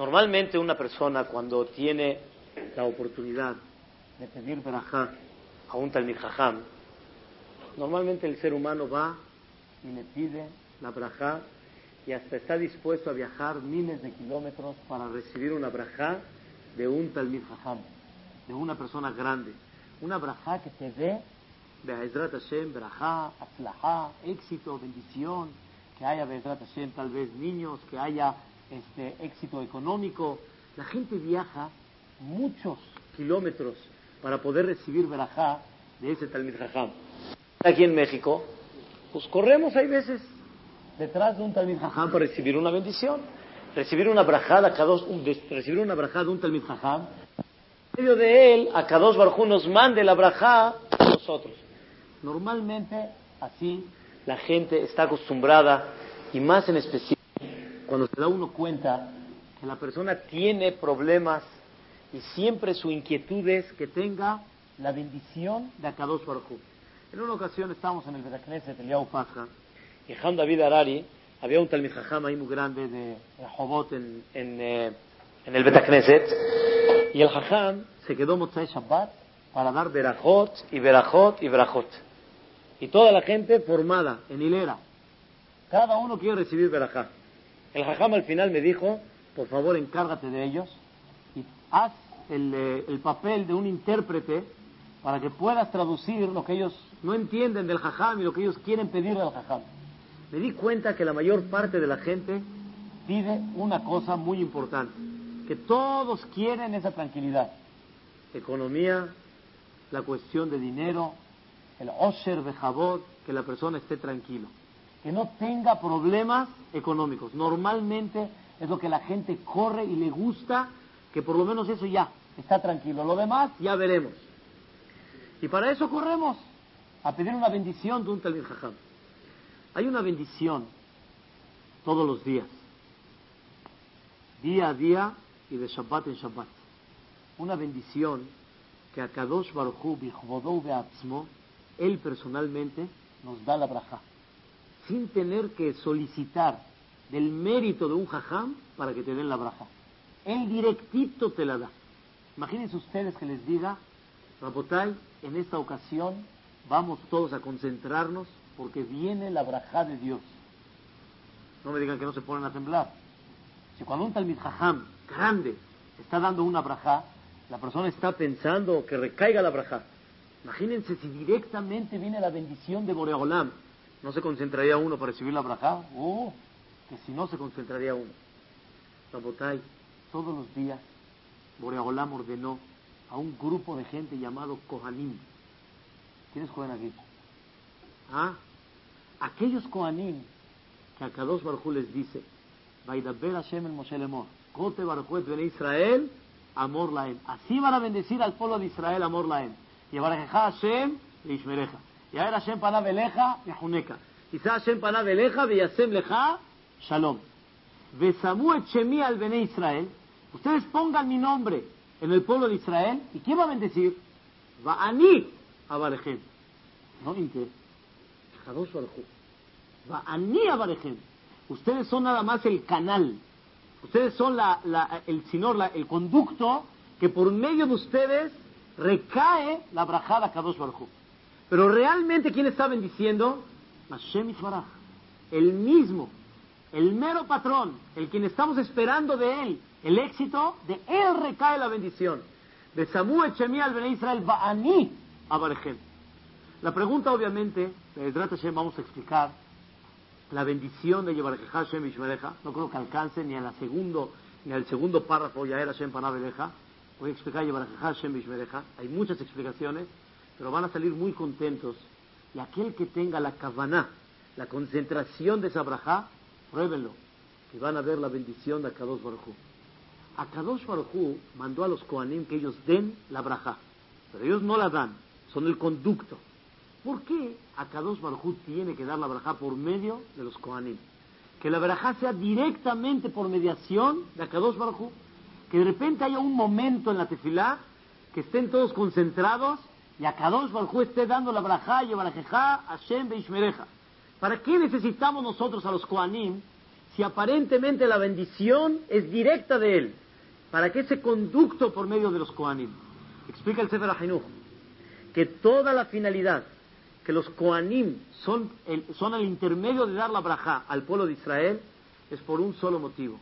Normalmente una persona cuando tiene la oportunidad de pedir verajá a un Talmid Jajam, normalmente el ser humano va y le pide la brajá y hasta está dispuesto a viajar miles de kilómetros para recibir una brajá de un Talmid Jajam, de una persona grande. Una brajá que te dé Hashem, brajá, atzlajá, éxito, bendición, que haya Hashem tal vez niños, que haya este, éxito económico. La gente viaja muchos kilómetros para poder recibir verajá de ese Talmid Jajam. Aquí en México, pues corremos hay veces detrás de un Talmid Jajam para recibir una bendición, recibir una brajada, recibir una brajada de un Talmid Jajam. En medio de él, a Kadosh Barjú nos mande la brajá a nosotros. Normalmente, así, la gente está acostumbrada, y más en especial cuando se da uno cuenta que la persona tiene problemas y siempre su inquietud es que tenga la bendición de Akadosh Baruj En una ocasión estábamos en el Betacneset, el Yau Pasha, y Han David Arari, había un Jajam ahí muy grande de Jobot en, en, eh, en el Betacneset, y el Jajam se quedó Motzai Shabbat para dar Berajot y Berajot y Berajot. Y toda la gente formada en hilera. Cada uno quiere recibir Berajá. El Jajam al final me dijo, por favor encárgate de ellos y haz el, el, papel de un intérprete para que puedas traducir lo que ellos no entienden del Jajam y lo que ellos quieren pedirle al Jajam. Me di cuenta que la mayor parte de la gente pide una cosa muy importante, que todos quieren esa tranquilidad. Economía, la cuestión de dinero, el osher de jabot, que la persona esté tranquilo que no tenga problemas económicos. Normalmente es lo que la gente corre y le gusta, que por lo menos eso ya está tranquilo. Lo demás ya veremos. Y para eso corremos a pedir una bendición de un Talmud Jajam. Hay una bendición todos los días, día a día y de Shabbat en Shabbat. Una bendición que a Kadosh Baruch Hu, él personalmente nos da la braja sin tener que solicitar del mérito de un jajam para que te den la braja. Él directito te la da. Imagínense ustedes que les diga, Rapotay, en esta ocasión vamos todos a concentrarnos porque viene la braja de Dios. No me digan que no se ponen a temblar. Si cuando un talmid jajam grande está dando una braja, la persona está pensando que recaiga la braja. Imagínense si directamente viene la bendición de Boreolam ¿No se concentraría uno para recibir la braja? ¡Oh! Que si no se concentraría uno. Rabotay, todos los días, Boreolam ordenó a un grupo de gente llamado Kohanim. ¿Quiénes juegan aquí? ¿Ah? Aquellos Kohanim que a Kadosh Baruj les dice, Vaidaber Hashem el Moshe Lemor, Kote Baruj Bene Israel, Amor Laem. Así van a bendecir al pueblo de Israel, Amor Laem. Y Barajeja Hashem Ishmereja. Y a ver Hashem panav eleja yahuneka. Quizá Hashem panav eleja veyasem leja shalom. Besamu et al bene Israel. Ustedes pongan mi nombre en el pueblo de Israel. ¿Y quién va a bendecir? Va ani avarejem. No inte. Kadosh baruchu. Va ani avarejem. Ustedes son nada más el canal. Ustedes son la, el sinor, el conducto que por medio de ustedes recae la brajada Kadosh Baruj pero realmente, ¿quién está bendiciendo? Hashem Isbaraj. El mismo, el mero patrón, el quien estamos esperando de él, el éxito, de él recae la bendición. De Samu Echemi al Ben Israel Ba'ani Abarejem. La pregunta, obviamente, de Hashem vamos a explicar la bendición de Yebareja Hashem Ishmereja. No creo que alcance ni al segundo, ni al segundo párrafo, ya era Hashem Panabeleja. Voy a explicar Yebareja Hashem Ishmereja. Hay muchas explicaciones pero van a salir muy contentos. Y aquel que tenga la kavaná, la concentración de esa brajá, pruébenlo. y van a ver la bendición de Akadosh Baruj Akadosh Baruj mandó a los Kohanim que ellos den la braja, pero ellos no la dan, son el conducto. ¿Por qué Akadosh Baruj tiene que dar la braja por medio de los Kohanim? Que la braja sea directamente por mediación de Akadosh Baruj que de repente haya un momento en la tefilá que estén todos concentrados y Akadosh Baruj esté dando la braja y a Hashem Beishmereja. ¿Para qué necesitamos nosotros a los Kohanim si aparentemente la bendición es directa de él? ¿Para qué ese conducto por medio de los Kohanim? Explica el Sefer Ahinuch que toda la finalidad que los Kohanim son el, son el intermedio de dar la braja al pueblo de Israel es por un solo motivo,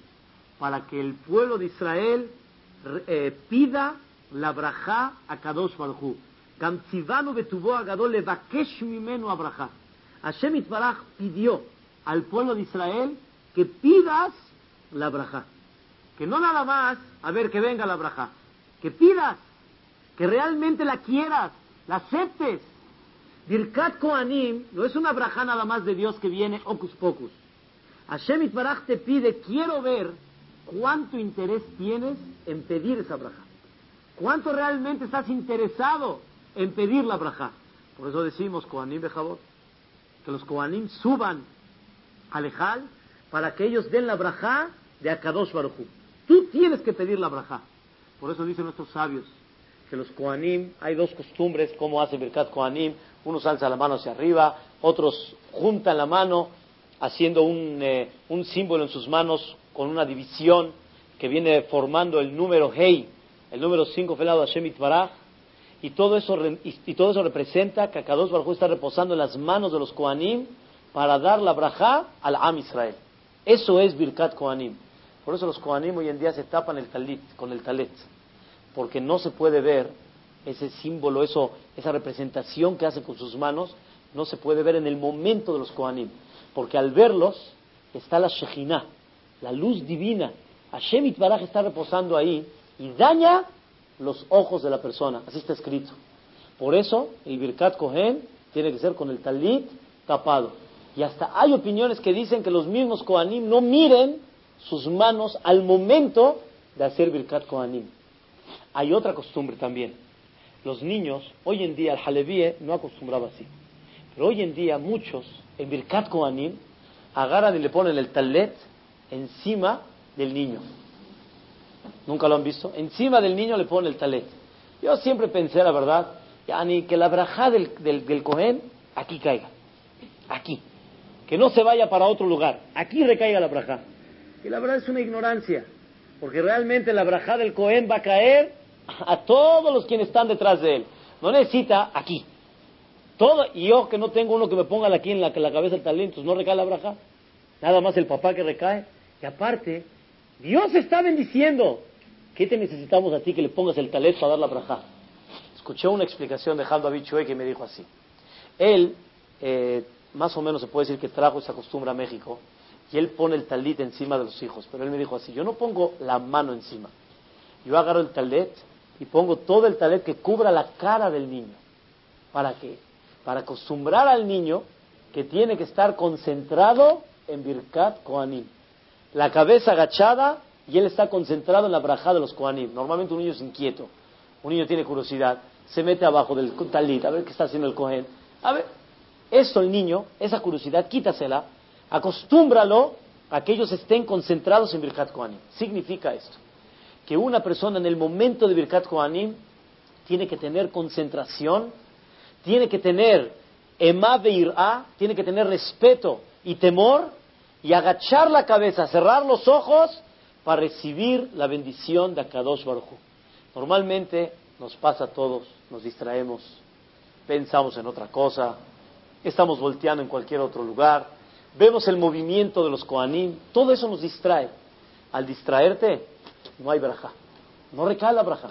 para que el pueblo de Israel eh, pida la braja a Kadosh Hashem Itbaraj pidió al pueblo de Israel que pidas la braja. Que no nada más, a ver, que venga la braja. Que pidas, que realmente la quieras, la aceptes. Birkat Koanim no es una braja nada más de Dios que viene ocus pocus. Hashem Itbaraj te pide, quiero ver cuánto interés tienes en pedir esa braja. ¿Cuánto realmente estás interesado en pedir la braja? Por eso decimos Koanim Bejabot, que los Koanim suban al Ejal para que ellos den la braja de Akadosh Baruchu. Tú tienes que pedir la braja. Por eso dicen nuestros sabios que los Koanim, hay dos costumbres, como hace Birkat Koanim, unos alza la mano hacia arriba, otros juntan la mano haciendo un, eh, un símbolo en sus manos con una división que viene formando el número Hei, el número 5 felado Hashem Itbaraj, y todo eso, y, todo eso representa que Akadosh Baruj está reposando en las manos de los Koanim para dar la braja al Am Israel. Eso es Birkat Koanim. Por eso los Koanim hoy en día se tapan el talit con el talet, porque no se puede ver ese símbolo, eso, esa representación que hace con sus manos, no se puede ver en el momento de los Koanim, porque al verlos está la Shejinah, la luz divina. Hashem Itbaraj está reposando ahí y daña los ojos de la persona. Así está escrito. Por eso el Birkat Kohen tiene que ser con el talit tapado. Y hasta hay opiniones que dicen que los mismos Kohanim no miren sus manos al momento de hacer Birkat Kohanim. Hay otra costumbre también. Los niños, hoy en día, el Halevie no acostumbraba así. Pero hoy en día muchos, en Birkat Kohanim, agarran y le ponen el talet encima del niño. ¿Nunca lo han visto? Encima del niño le pone el talet. Yo siempre pensé, la verdad, ni que la braja del, del, Cohen aquí caiga. Aquí. Que no se vaya para otro lugar. Aquí recaiga la braja. Y la verdad es una ignorancia. Porque realmente la braja del Cohen va a caer a todos los quienes están detrás de él. No necesita aquí. Todo, y yo que no tengo uno que me ponga aquí en la, la cabeza el talento, no recae la braja. Nada más el papá que recae. Y aparte, Dios está bendiciendo. ¿Qué te necesitamos a ti que le pongas el talet para dar la braja? Escuché una explicación de Haldo Abichue que me dijo así. Él, eh, más o menos se puede decir que trajo esa costumbre a México, y él pone el talit encima de los hijos. Pero él me dijo así, yo no pongo la mano encima. Yo agarro el talet y pongo todo el talet que cubra la cara del niño. ¿Para qué? Para acostumbrar al niño que tiene que estar concentrado en Birkat Koanim. La cabeza agachada y él está concentrado en la braja de los Kohanim. Normalmente un niño es inquieto, un niño tiene curiosidad, se mete abajo del talit, a ver qué está haciendo el Kohen. A ver, eso el niño, esa curiosidad, quítasela, acostúmbralo a que ellos estén concentrados en Birkat Kohanim. Significa esto, que una persona en el momento de Birkat Kohanim tiene que tener concentración, tiene que tener ema beir'a, tiene que tener respeto y temor y agachar la cabeza, cerrar los ojos para recibir la bendición de Akadosh Baruj Normalmente nos pasa a todos, nos distraemos, pensamos en otra cosa, estamos volteando en cualquier otro lugar, vemos el movimiento de los Koanim, todo eso nos distrae. Al distraerte, no hay braja, no recae la braja.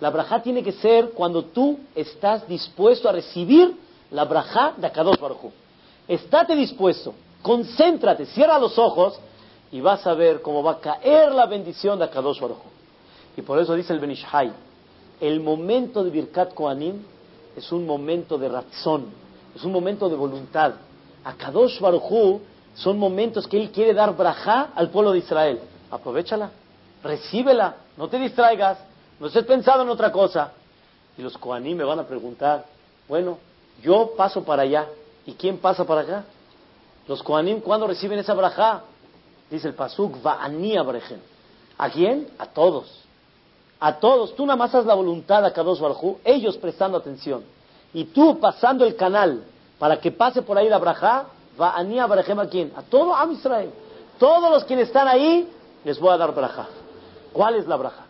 La braja tiene que ser cuando tú estás dispuesto a recibir la braja de Akadosh Baruj Estate dispuesto, concéntrate, cierra los ojos y vas a ver cómo va a caer la bendición de Akadosh Baruj Y por eso dice el Benishai, el momento de Birkat Koanim es un momento de razón, es un momento de voluntad. Akadosh Baruj Son momentos que Él quiere dar brajá al pueblo de Israel. Aprovechala, recíbela, no te distraigas, no estés pensando en otra cosa. Y los Koanim me van a preguntar, bueno, yo paso para allá, ¿y quién pasa para acá? Los Koanim, ¿cuándo reciben esa brajá? Dice el Pasuk, va ¿A quién? A todos. A todos. Tú nada más haz la voluntad a Kadosh Barjú, ellos prestando atención. Y tú pasando el canal para que pase por ahí la brajá, va a Barejem a quién? A todo Am Israel. Todos los quienes están ahí, les voy a dar brajá. ¿Cuál es la brajá?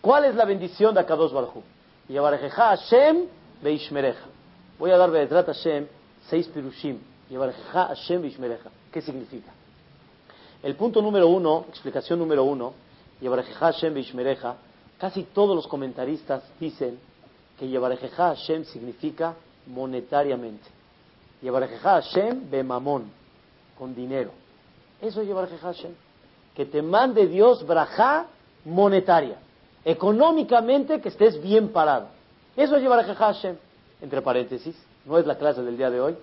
¿Cuál es la bendición de Akadosh Barjú? Y Hashem Beishmereja. Voy a dar Be'etrat Hashem seis pirushim. Y a Hashem Beishmereja. ¿Qué significa? El punto número uno, explicación número uno, Hashem Beishmereja, casi todos los comentaristas dicen que Yevarejeja Hashem significa monetariamente. Yevarejeja Hashem bemamón, con dinero. Eso es Yevarejeja Hashem. Que te mande Dios braja monetaria. Económicamente que estés bien parado. Eso es Yevarejeja Hashem. Entre paréntesis, no es la clase del día de hoy,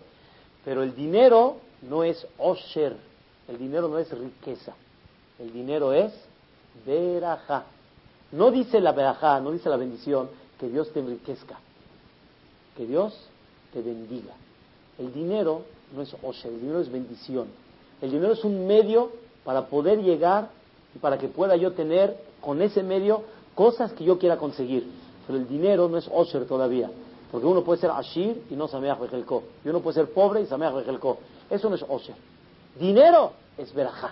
pero el dinero no es osher, el dinero no es riqueza, el dinero es verajá. No dice la verajá, no dice la bendición, que Dios te enriquezca, que Dios te bendiga. El dinero no es osher, el dinero es bendición. El dinero es un medio para poder llegar y para que pueda yo tener con ese medio cosas que yo quiera conseguir. Pero el dinero no es osher todavía. Porque uno puede ser ashir y no sameach bejelko. Y uno puede ser pobre y sameach bejelko. Eso no es osher. Dinero es verajá.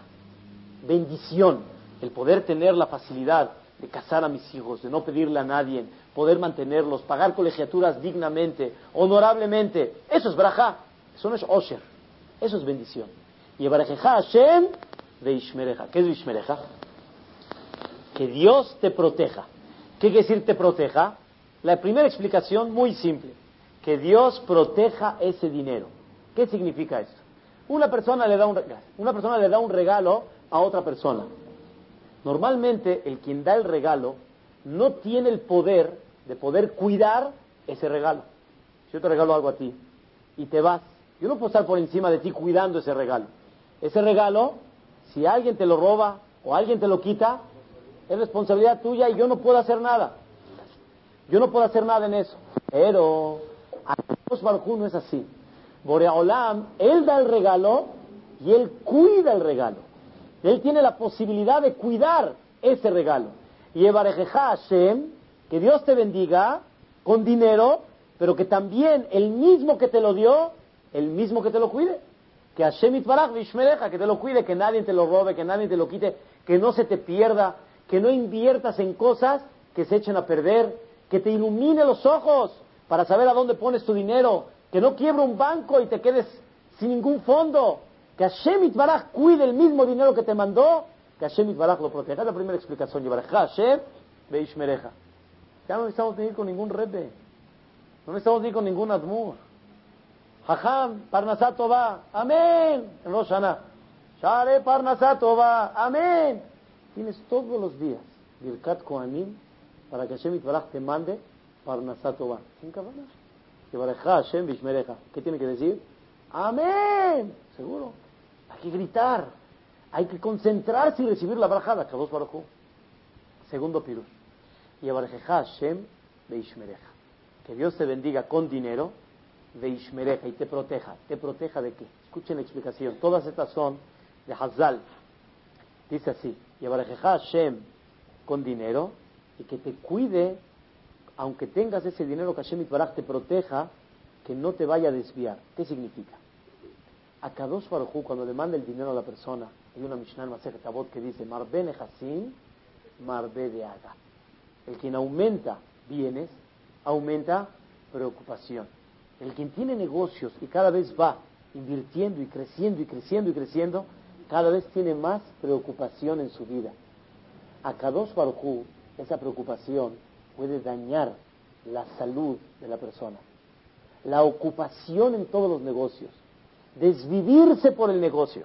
Bendición. El poder tener la facilidad de casar a mis hijos, de no pedirle a nadie, poder mantenerlos, pagar colegiaturas dignamente, honorablemente. Eso es verajá. Eso no es osher. Eso es bendición. Y barajeja Hashem de Ishmereja. ¿Qué es Ishmereja? Que Dios te proteja. ¿Qué quiere decir te proteja? La primera explicación, muy simple, que Dios proteja ese dinero. ¿Qué significa esto? Una persona le da un, una persona le da un regalo a otra persona. Normalmente el quien da el regalo no tiene el poder de poder cuidar ese regalo. Si yo te regalo algo a ti y te vas, yo no puedo estar por encima de ti cuidando ese regalo. Ese regalo, si alguien te lo roba o alguien te lo quita, es responsabilidad tuya y yo no puedo hacer nada. Yo no puedo hacer nada en eso. Pero Akadosh Baruj no es así. Boreolam, él da el regalo y él cuida el regalo. Él tiene la posibilidad de cuidar ese regalo. Y Evarejeja Hashem, que Dios te bendiga con dinero, pero que también el mismo que te lo dio, el mismo que te lo cuide. Que Hashem Itbarach Vishmereja, que te lo cuide, que nadie te lo robe, que nadie te lo quite, que no se te pierda, que no inviertas en cosas que se echen a perder, que te ilumine los ojos para saber a dónde pones tu dinero, que no quiebre un banco y te quedes sin ningún fondo, que Hashem Itbaraj cuide el mismo dinero que te mandó, que Hashem Itbaraj lo proteja. Es la primera explicación. Hashem. Ya no necesitamos venir con ningún rebe, no necesitamos venir con ningún admur. Jajam, Parnasato va, amén. En Roshana. Share Parnasato va, amén. Tienes todos los días Birkat Kohanim para que Hashem Itbaraj te mande Parnasatova. Sin cabana. Hashem. ¿Qué tiene que decir? Amén. Seguro. Hay que gritar. Hay que concentrarse y recibir la barajada. Kadosh Baruj Segundo pirush. Y bareja Hashem Beishmereja. Que Dios te bendiga con dinero. Beishmereja. Y te proteja. ¿Te proteja de qué? Escuchen la explicación. Todas estas son de Hazal. Dice así. Y bareja Hashem con dinero y que te cuide, aunque tengas ese dinero que Hashem Itbaraj te proteja, que no te vaya a desviar. ¿Qué significa? A Kadosh Baruj cuando le manda el dinero a la persona, hay una Mishnah en Tabot que dice, Marbene Hasim, Marbe de Aga. El quien aumenta bienes, aumenta preocupación. El quien tiene negocios y cada vez va invirtiendo y creciendo y creciendo y creciendo, cada vez tiene más preocupación en su vida. A Kadosh Baruj esa preocupación puede dañar la salud de la persona. La ocupación en todos los negocios, desvivirse por el negocio,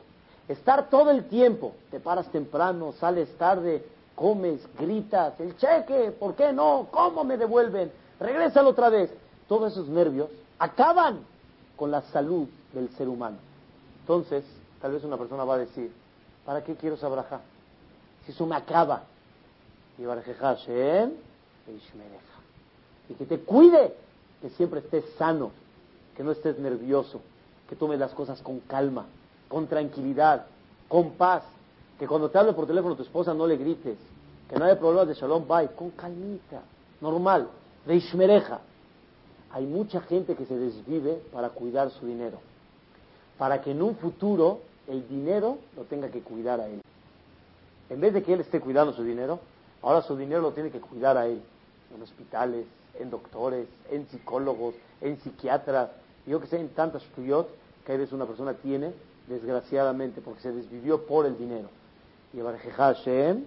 estar todo el tiempo, te paras temprano, sales tarde, comes, gritas, el cheque, ¿por qué no? ¿Cómo me devuelven? Regrésalo otra vez. Todos esos nervios acaban con la salud del ser humano. Entonces, Tal vez una persona va a decir, ¿para qué quiero esa? Si eso me acaba. Y Hashem, y que te cuide, que siempre estés sano, que no estés nervioso, que tomes las cosas con calma, con tranquilidad, con paz, que cuando te hable por teléfono tu esposa no le grites, que no haya problemas de shalom bye, con calmita, normal, de ishmereja. Hay mucha gente que se desvive para cuidar su dinero, para que en un futuro el dinero lo tenga que cuidar a él. En vez de que él esté cuidando su dinero, ahora su dinero lo tiene que cuidar a él, en hospitales, en doctores, en psicólogos, en psiquiatras, yo que sé, en tantas estudios que a veces una persona tiene, desgraciadamente, porque se desvivió por el dinero. Y Hashem,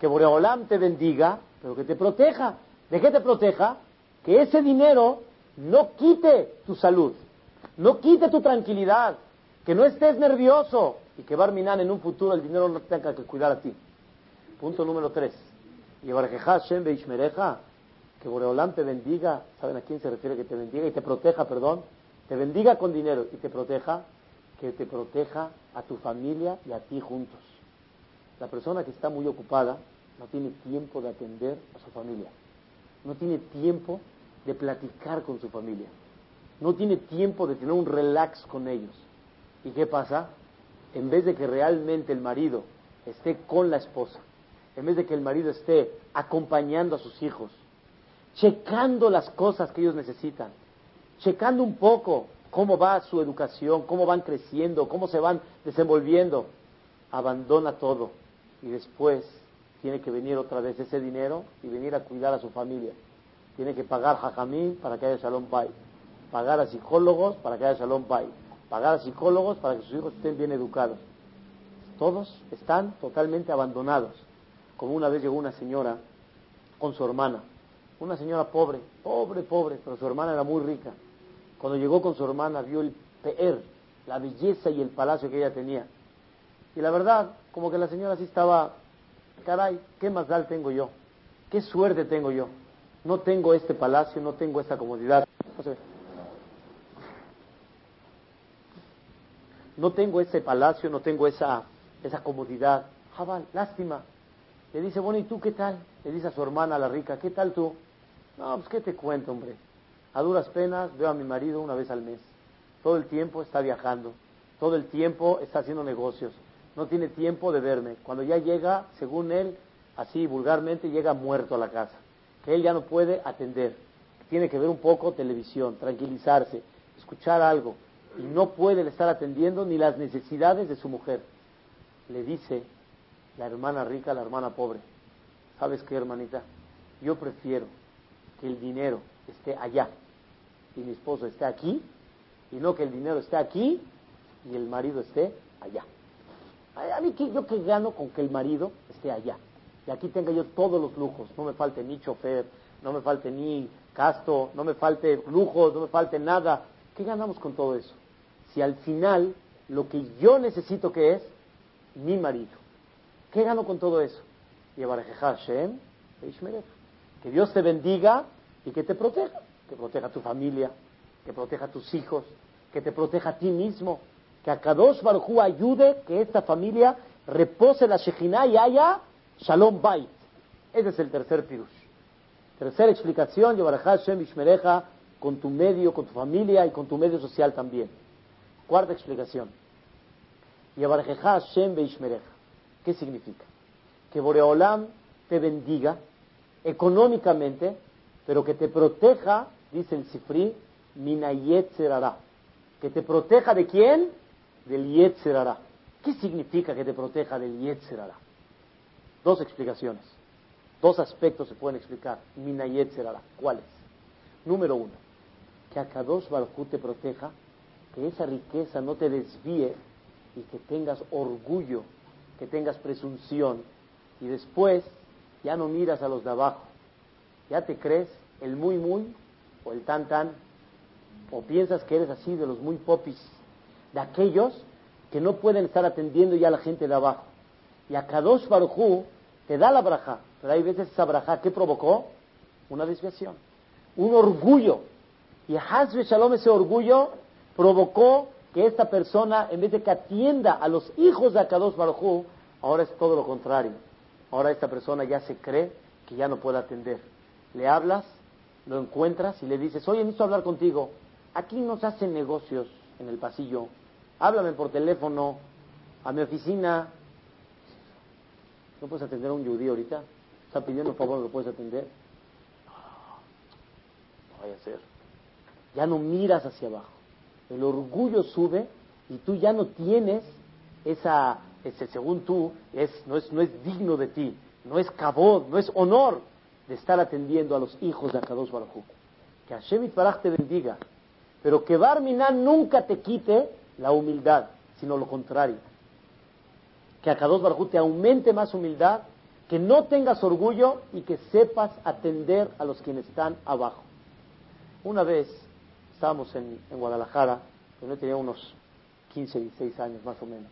que Boreolam te bendiga, pero que te proteja. ¿De qué te proteja? Que ese dinero no quite tu salud, no quite tu tranquilidad, que no estés nervioso y que Barminan en un futuro el dinero no tenga que cuidar a ti. Punto número tres. Y Hashem Beishmereja, que Boreolam te bendiga, ¿saben a quién se refiere que te bendiga y te proteja, perdón? Te bendiga con dinero y te proteja, que te proteja a tu familia y a ti juntos. La persona que está muy ocupada no tiene tiempo de atender a su familia, no tiene tiempo de platicar con su familia, no tiene tiempo de tener un relax con ellos. ¿Y qué pasa? En vez de que realmente el marido esté con la esposa, en vez de que el marido esté acompañando a sus hijos, checando las cosas que ellos necesitan, checando un poco cómo va su educación, cómo van creciendo, cómo se van desenvolviendo, abandona todo y después tiene que venir otra vez ese dinero y venir a cuidar a su familia. Tiene que pagar jajamín para que haya shalom pai, pagar a psicólogos para que haya shalom pai, pagar a psicólogos para que sus hijos estén bien educados. Todos están totalmente abandonados. Como una vez llegó una señora con su hermana, una señora pobre, pobre, pobre, pero su hermana era muy rica. Cuando llegó con su hermana vio el peer, la belleza y el palacio que ella tenía. Y la verdad, como que la señora sí estaba, caray, ¿qué más mal tengo yo? ¿Qué suerte tengo yo? No tengo este palacio, no tengo esta comodidad. No tengo ese palacio, no tengo esa, esa comodidad. Jabal, lástima. Le dice, bueno, ¿y tú qué tal? Le dice a su hermana, la rica, ¿qué tal tú? No, pues qué te cuento, hombre. A duras penas veo a mi marido una vez al mes. Todo el tiempo está viajando. Todo el tiempo está haciendo negocios no tiene tiempo de verme. Cuando ya llega, según él, así vulgarmente, llega muerto a la casa, que él ya no puede atender. Tiene que ver un poco televisión, tranquilizarse, escuchar algo, y no puede estar atendiendo ni las necesidades de su mujer. Le dice la hermana rica la hermana pobre, ¿sabes qué, hermanita? Yo prefiero que el dinero esté allá y mi esposo esté aquí, y no que el dinero esté aquí y el marido esté allá. A mí, ¿yo qué gano con que el marido esté allá? Y aquí tenga yo todos los lujos. No me falte ni chofer, no me falte ni casto, no me falte lujos, no me falte nada. ¿Qué ganamos con todo eso? Si al final lo que yo necesito que es mi marido. ¿Qué gano con todo eso? Que Dios te bendiga y que te proteja. Que proteja a tu familia, que proteja a tus hijos, que te proteja a ti mismo, que a Kadosh Baruj ayude que esta familia repose la Shekhinah y haya Shalom Bait. Ese es el tercer pirush. Tercera explicación, Yevarajá Shem con tu medio, con tu familia y con tu medio social también. Cuarta explicación. Yevarajá Shem. ¿Qué significa? Que Boreolam te bendiga económicamente, pero que te proteja, dice el Sifri, Minayet Serara. Que te proteja de quién? del Yetzerara. ¿Qué significa que te proteja del Yetzerara? Dos explicaciones. Dos aspectos se pueden explicar. Mina Yetzerara. ¿Cuáles? Número uno, que a Kadosh Baruj te proteja, que esa riqueza no te desvíe y que tengas orgullo, que tengas presunción y después ya no miras a los de abajo. Ya te crees el muy muy o el tan tan o piensas que eres así de los muy popis de aquellos que no pueden estar atendiendo ya a la gente de abajo. Y a Kadosh Barujú te da la braja, pero hay veces esa braja que provocó una desviación, un orgullo. Y Hazbe Shalom, ese orgullo, provocó que esta persona, en vez de que atienda a los hijos de Akados Baruj ahora es todo lo contrario. Ahora esta persona ya se cree que ya no puede atender. Le hablas, lo encuentras y le dices, oye, necesito hablar contigo. Aquí no se hacen negocios en el pasillo. Háblame por teléfono, a mi oficina. ¿No puedes atender a un judío ahorita? ¿Está pidiendo por favor que puedes atender? No vaya a ser. Ya no miras hacia abajo. El orgullo sube y tú ya no tienes esa, ese, según tú, es, no, es, no es digno de ti, no es cabot, no es honor de estar atendiendo a los hijos de Akadosh Baruj Que Hashem Baraj te bendiga, pero que Barminan nunca te quite la humildad, sino lo contrario. Que Akadosh Baruj te aumente más humildad, que no tengas orgullo y que sepas atender a los quienes están abajo. Una vez estábamos en, en Guadalajara, yo tenía unos 15, 16 años más o menos.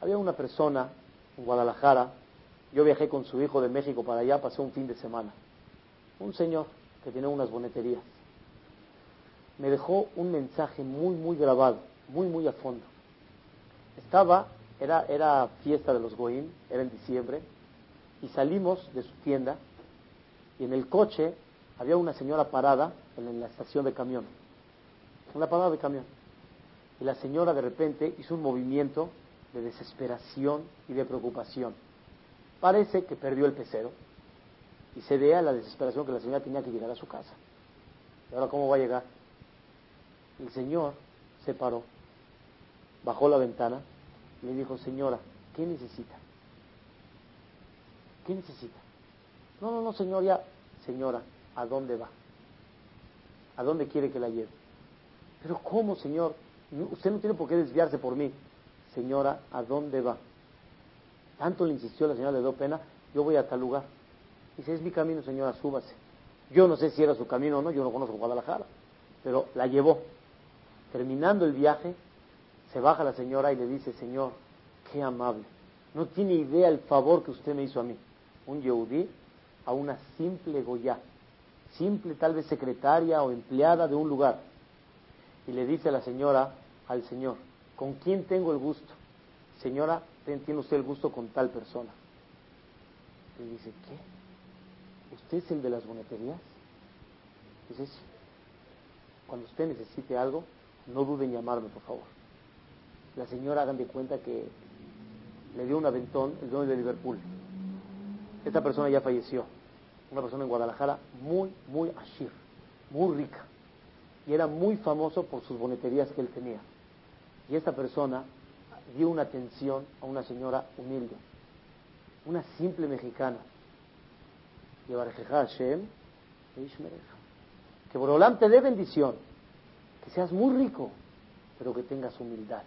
Había una persona en Guadalajara, yo viajé con su hijo de México para allá, pasé un fin de semana. Un señor que tenía unas boneterías. Me dejó un mensaje muy, muy grabado, muy, muy a fondo. Estaba, era, era fiesta de los Goim, era en diciembre, y salimos de su tienda, y en el coche había una señora parada en la estación de camión, en la parada de camión. Y la señora de repente hizo un movimiento de desesperación y de preocupación. Parece que perdió el pecero y se vea la desesperación que la señora tenía que llegar a su casa. ¿Y ahora cómo va a llegar? El señor se paró, bajó la ventana y le dijo, señora, ¿qué necesita? ¿Qué necesita? No, no, no, señor, ya, señora, ¿a dónde va? ¿A dónde quiere que la lleve? Pero ¿cómo, señor? Usted no tiene por qué desviarse por mí señora, ¿a dónde va? Tanto le insistió la señora, le dio pena, yo voy a tal lugar. Dice, es mi camino, señora, súbase. Yo no sé si era su camino o no, yo no conozco Guadalajara, pero la llevó. Terminando el viaje, se baja la señora y le dice, señor, qué amable. No tiene idea el favor que usted me hizo a mí. Un yehudí a una simple goya, simple tal vez secretaria o empleada de un lugar. Y le dice a la señora al señor, ¿Con quién tengo el gusto? Señora, tiene usted el gusto con tal persona. Y dice, ¿qué? ¿Usted es el de las boneterías? Dice, sí. Cuando usted necesite algo, no duden en llamarme, por favor. La señora, hagan de cuenta que le dio un aventón el dueño de Liverpool. Esta persona ya falleció. Una persona en Guadalajara muy, muy ashir, muy rica. Y era muy famoso por sus boneterías que él tenía. Y esta persona dio una atención a una señora humilde, una simple mexicana. Hashem, que Borolam te dé bendición, que seas muy rico, pero que tengas humildad,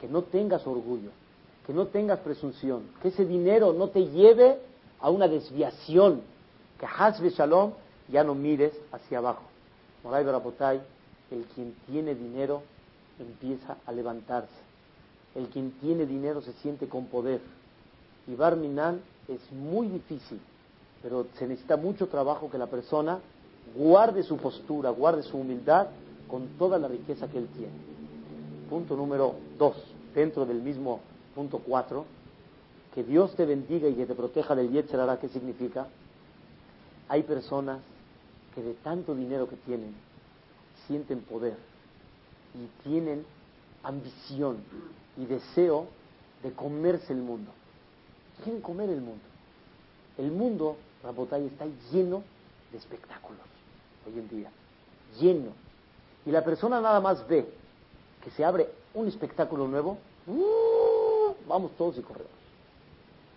que no tengas orgullo, que no tengas presunción, que ese dinero no te lleve a una desviación, que Hasbe Shalom ya no mires hacia abajo. Moray Barapotay, el quien tiene dinero empieza a levantarse. El quien tiene dinero se siente con poder. Y Barminan es muy difícil, pero se necesita mucho trabajo que la persona guarde su postura, guarde su humildad con toda la riqueza que él tiene. Punto número dos, dentro del mismo punto cuatro, que Dios te bendiga y que te proteja del Yetzerara, ¿qué significa? Hay personas que de tanto dinero que tienen sienten poder y tienen ambición y deseo de comerse el mundo. Quieren comer el mundo. El mundo, Rabotay, está lleno de espectáculos hoy en día. Lleno. Y la persona nada más ve que se abre un espectáculo nuevo, ¡uh! vamos todos y corremos.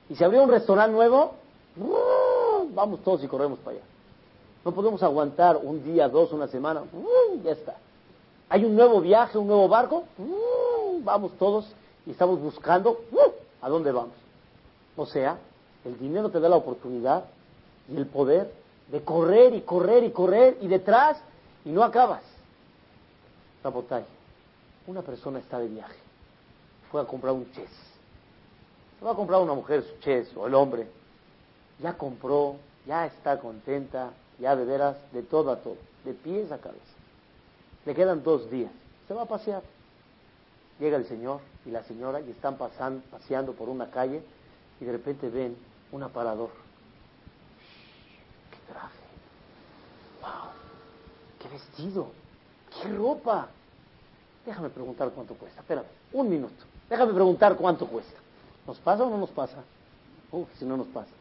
Y se abrió un restaurante nuevo, ¡uh! vamos todos y corremos para allá. No podemos aguantar un día, dos, una semana, ya está. Hay un nuevo viaje, un nuevo barco, vamos todos y estamos buscando a dónde vamos. O sea, el dinero te da la oportunidad y el poder de correr y correr y correr y detrás y no acabas. Rabotay, una persona está de viaje, fue a comprar un chess. No va a comprar una mujer su chess o el hombre. Ya compró, ya está contenta, ya de veras, de todo a todo, de pies a cabeza. Le quedan dos días. Se va a pasear. Llega el señor y la señora y están pasando, paseando por una calle y de repente ven un aparador. ¡Qué traje! ¡Wow! ¡Qué vestido! ¡Qué ropa! Déjame preguntar cuánto cuesta. Espérame, un minuto. Déjame preguntar cuánto cuesta. ¿Nos pasa o no nos pasa? Uf, si no nos pasa.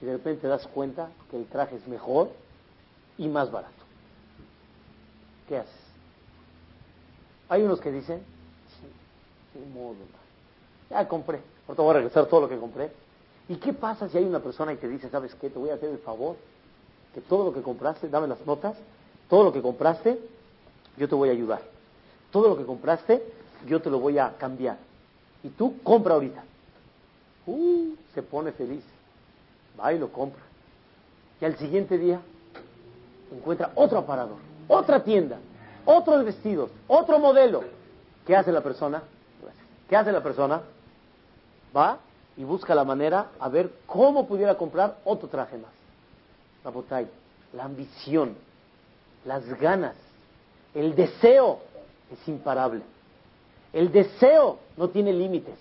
Y de repente te das cuenta que el traje es mejor y más barato. ¿Qué haces? Hay unos que dicen, sí, de modo, ya compré, ahorita voy a regresar todo lo que compré. ¿Y qué pasa si hay una persona y te dice, sabes qué, te voy a hacer el favor, que todo lo que compraste, dame las notas, todo lo que compraste, yo te voy a ayudar. Todo lo que compraste, yo te lo voy a cambiar. Y tú compra ahorita. Uh, se pone feliz. Va y lo compra. Y al siguiente día encuentra otro aparador, otra tienda, otros vestidos, otro modelo. ¿Qué hace la persona? ¿Qué hace la persona? Va y busca la manera a ver cómo pudiera comprar otro traje más. La botella, la ambición, las ganas, el deseo es imparable. El deseo no tiene límites.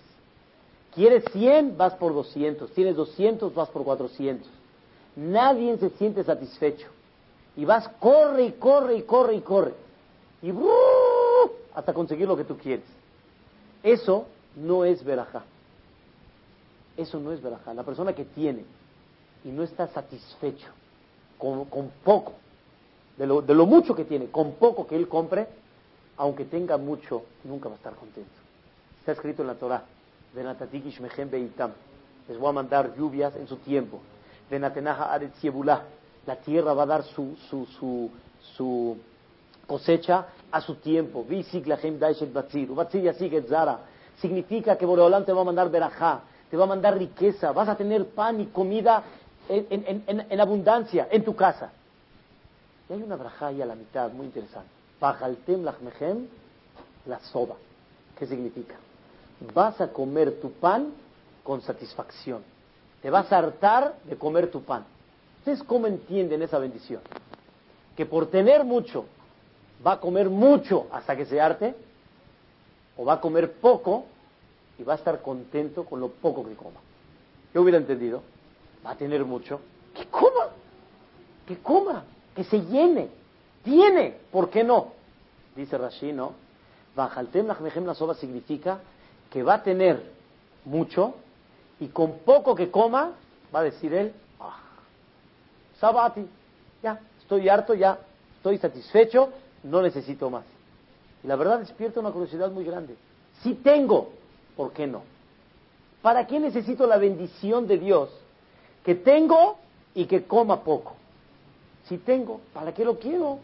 Quieres 100, vas por 200. Tienes 200, vas por 400. Nadie se siente satisfecho. Y vas, corre y corre y corre y corre. Y hasta conseguir lo que tú quieres. Eso no es verajá. Eso no es verajá. La persona que tiene y no está satisfecho con, poco, de lo, mucho que tiene, con poco que él compre, aunque tenga mucho, nunca va a estar contento. Está escrito en la Torah, les voy a mandar lluvias en su tiempo. La tierra va a dar su, su, su, cosecha a su tiempo. Significa que Boreolán te va a mandar verajá, te va a mandar riqueza, vas a tener pan y comida en, abundancia en tu casa. Y hay una verajá ahí a la mitad, muy interesante. La soba. ¿Qué significa? Vas a comer tu pan con satisfacción. Te vas a hartar de comer tu pan. ¿Ustedes cómo entienden esa bendición? Que por tener mucho va a comer mucho hasta que se harte, o va a comer poco y va a estar contento con lo poco que coma. Yo hubiera entendido, va a tener mucho, que coma, que coma, que se llene, tiene, ¿por qué no? Dice Rashi, ¿no? Bajaltem la soba significa que va a tener mucho y con poco que coma va a decir él, ya, estoy harto, ya, estoy satisfecho, no necesito más. Y la verdad despierta una curiosidad muy grande. Si tengo, ¿por qué no? ¿Para qué necesito la bendición de Dios? Que tengo y que coma poco. Si tengo, ¿para qué lo quiero?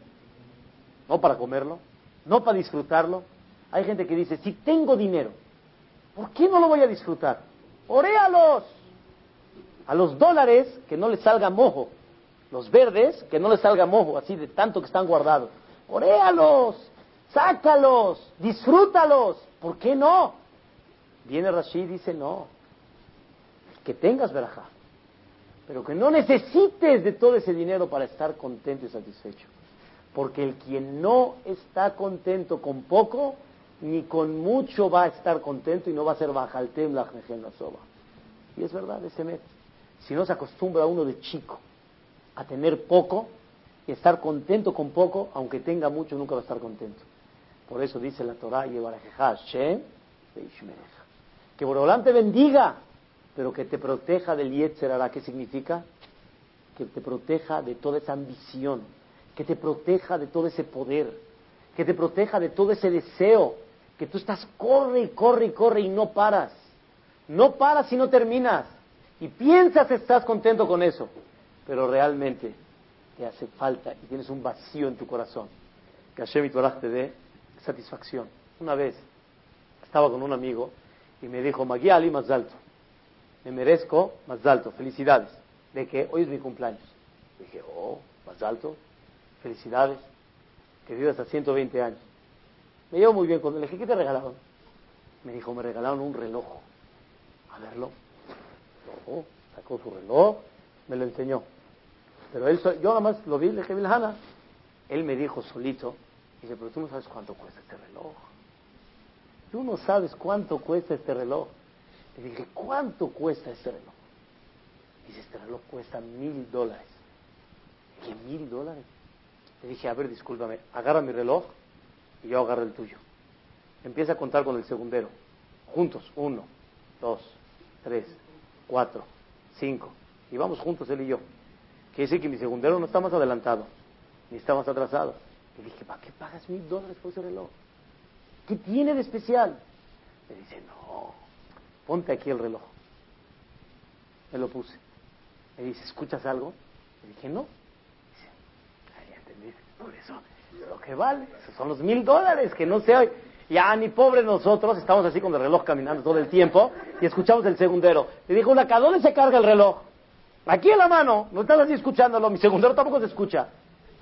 no para comerlo, no para disfrutarlo. Hay gente que dice, si tengo dinero, ¿por qué no lo voy a disfrutar? Oréalos. A los dólares que no les salga mojo. Los verdes que no les salga mojo, así de tanto que están guardados. Oréalos. Sácalos. Disfrútalos. ¿Por qué no? Viene Rashid y dice, no. Que tengas verajá. Pero que no necesites de todo ese dinero para estar contento y satisfecho. Porque el quien no está contento con poco, ni con mucho va a estar contento y no va a ser bajaltem la soba. Y es verdad, ese mes. Si no se acostumbra uno de chico a tener poco y estar contento con poco, aunque tenga mucho, nunca va a estar contento. Por eso dice la Torah, que Borolán te bendiga, pero que te proteja del Yetzer ¿Qué significa? Que te proteja de toda esa ambición que te proteja de todo ese poder, que te proteja de todo ese deseo, que tú estás corre y corre y corre y no paras. No paras y no terminas. Y piensas que estás contento con eso, pero realmente te hace falta y tienes un vacío en tu corazón. Que Hashem y te dé satisfacción. Una vez estaba con un amigo y me dijo, Magiali más alto. Me merezco más alto. Felicidades. De que hoy es mi cumpleaños. Dije, oh, más alto. Felicidades, que vive hasta 120 años. Me llevo muy bien él. Le dije, ¿qué te regalaron? Me dijo, me regalaron un reloj. A verlo. Oh, sacó su reloj, me lo enseñó. Pero él, yo nada más lo vi, le dije, Vilhana. Él me dijo solito, dice, pero tú no sabes cuánto cuesta este reloj. tú no sabes cuánto cuesta este reloj. Le dije, ¿cuánto cuesta este reloj? Dice, este reloj cuesta mil dólares. ¿Qué mil dólares? Le dije, a ver, discúlpame, agarra mi reloj y yo agarro el tuyo. Empieza a contar con el segundero. Juntos, uno, dos, tres, cuatro, cinco. Y vamos juntos él y yo. Quiere decir que mi segundero no está más adelantado, ni está más atrasado. Le dije, ¿para qué pagas mil dólares por ese reloj? ¿Qué tiene de especial? Me dice, no, ponte aquí el reloj. Me lo puse. Me dice, ¿escuchas algo? Le dije, no. Dice, entendí, por eso, lo que vale, son los mil dólares, que no se oye. Ya ni pobres nosotros, estamos así con el reloj caminando todo el tiempo y escuchamos el segundero. Le dijo, ¿a dónde se carga el reloj? Aquí en la mano, no estás así escuchándolo, mi segundero tampoco se escucha.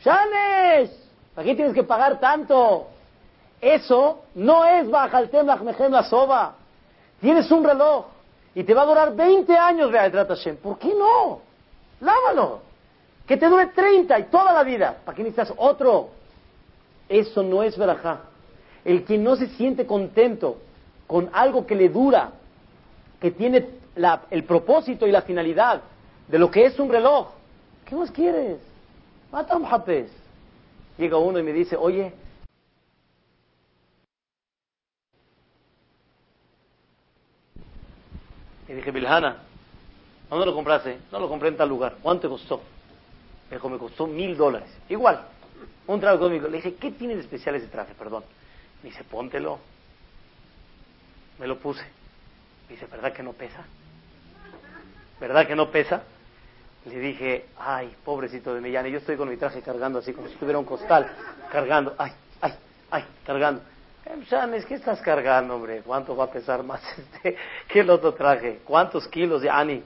¡Shanes! ¿Para qué tienes que pagar tanto? Eso no es Bajaltem Lachmechem la soba. Tienes un reloj y te va a durar 20 años. ¿Por qué no? Lávalo. Que te dure 30 y toda la vida. ¿Para qué necesitas otro? Eso no es verajá. El que no se siente contento con algo que le dura, que tiene el propósito y la finalidad de lo que es un reloj, ¿qué más quieres? Mata un Llega uno y me dice, oye, Y dije, Bilhana, ¿dónde lo compraste? No lo compré en tal lugar. ¿Cuánto costó? Me dijo, me costó mil dólares. Igual, un traje conmigo. Le dije, ¿qué tiene de especial ese traje? Perdón. Me dice, póntelo. Me lo puse. Me dice, ¿verdad que no pesa? ¿Verdad que no pesa? Le dije, ay, pobrecito de Millán, yo estoy con mi traje cargando así como si tuviera un costal, cargando, ay, ay, ay, cargando. Shanes, ¿qué estás cargando, hombre? ¿Cuánto va a pesar más este que el otro traje? ¿Cuántos kilos, Ani?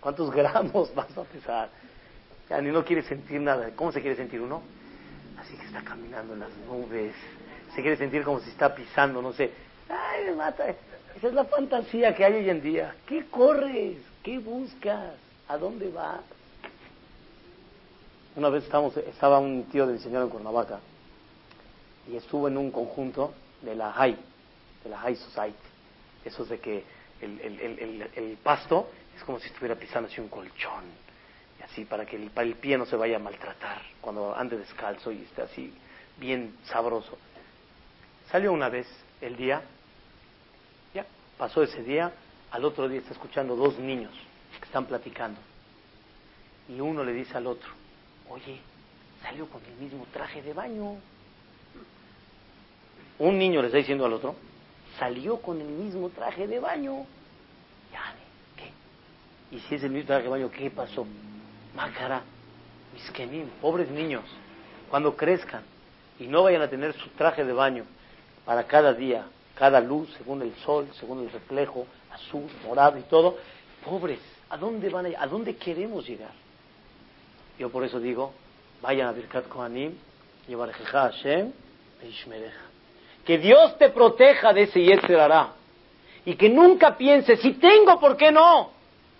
¿Cuántos gramos vas a pesar? Yani no quiere sentir nada. ¿Cómo se quiere sentir uno? Así que está caminando en las nubes. Se quiere sentir como si está pisando, no sé. Ay, me mata. Esa es la fantasía que hay hoy en día. ¿Qué corres? ¿Qué buscas? ¿A dónde vas? Una vez estamos, estaba un tío del Señor en Cuernavaca y estuvo en un conjunto de la high, de la high society. Eso es de que el, el, el, pasto es como si estuviera pisando así un colchón, y así para que el, para el pie no se vaya a maltratar cuando ande descalzo y esté así bien sabroso. Salió una vez el día, ya, pasó ese día, al otro día está escuchando dos niños que están platicando. Y uno le dice al otro, oye, salió con el mismo traje de baño un niño le está diciendo al otro, salió con el mismo traje de baño. Ya, ¿qué? Y si es el mismo traje de baño, ¿qué pasó? Macara, miskenim, pobres niños, cuando crezcan y no vayan a tener su traje de baño para cada día, cada luz, según el sol, según el reflejo, azul, morado y todo, pobres, ¿a dónde van a, a dónde queremos llegar? Yo por eso digo, vayan a Birkat Kohanim, llevar Hashem. Que Dios te proteja de ese Yetzer hará. Y que nunca pienses, si tengo, ¿por qué no?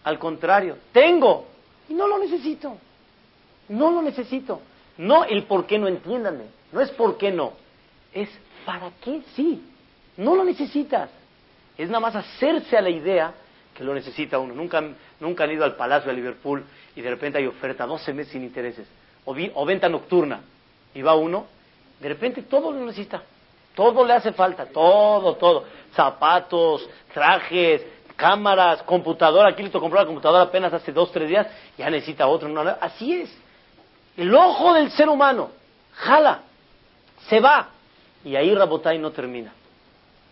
Al contrario, tengo y no lo necesito. No lo necesito. No el por qué no, entiéndanme. No es por qué no. Es para qué sí. No lo necesitas. Es nada más hacerse a la idea que lo necesita uno. Nunca, nunca han ido al Palacio de Liverpool y de repente hay oferta, 12 meses sin intereses. O, venta nocturna. Y va uno, de repente todo lo necesita. Todo le hace falta, todo, todo. Zapatos, trajes, cámaras, computadora. Aquí le compró la computadora apenas hace dos, tres días, ya necesita otro. No, así es. El ojo del ser humano jala, se va. Y ahí Rabotai no termina.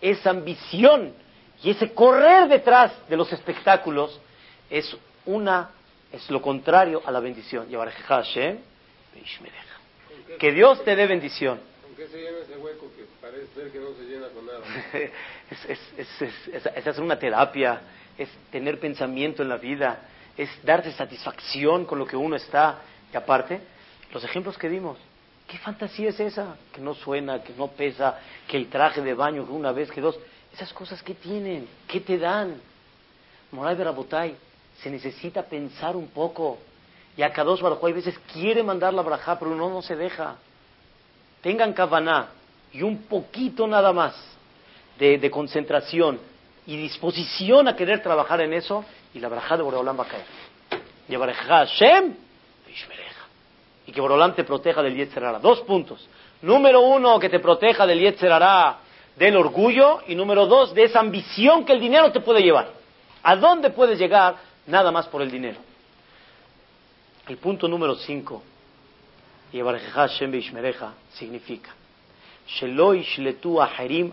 Esa ambición y ese correr detrás de los espectáculos es una, es lo contrario a la bendición. Que Dios te dé bendición qué se llena ese hueco que parece ser que no se llena con nada? es, es, es, es, hacer una terapia, es tener pensamiento en la vida, es darse satisfacción con lo que uno está. Y aparte, los ejemplos que dimos, ¿qué fantasía es esa? Que no suena, que no pesa, que el traje de baño, que una vez, que dos. Esas cosas, ¿qué tienen? ¿Qué te dan? Moray Berabotay, se necesita pensar un poco. Y a dos Baruj hay veces quiere mandar la braja, pero uno no se deja tengan kavaná y un poquito nada más de, concentración y disposición a querer trabajar en eso, y la braja de Boreolam va a caer. Hashem y que Boreolam te proteja del Yetzerara. Dos puntos. Número uno, que te proteja del Yetzerara, del orgullo, y número dos, de esa ambición que el dinero te puede llevar. ¿A dónde puedes llegar? Nada más por el dinero. El punto número cinco, significa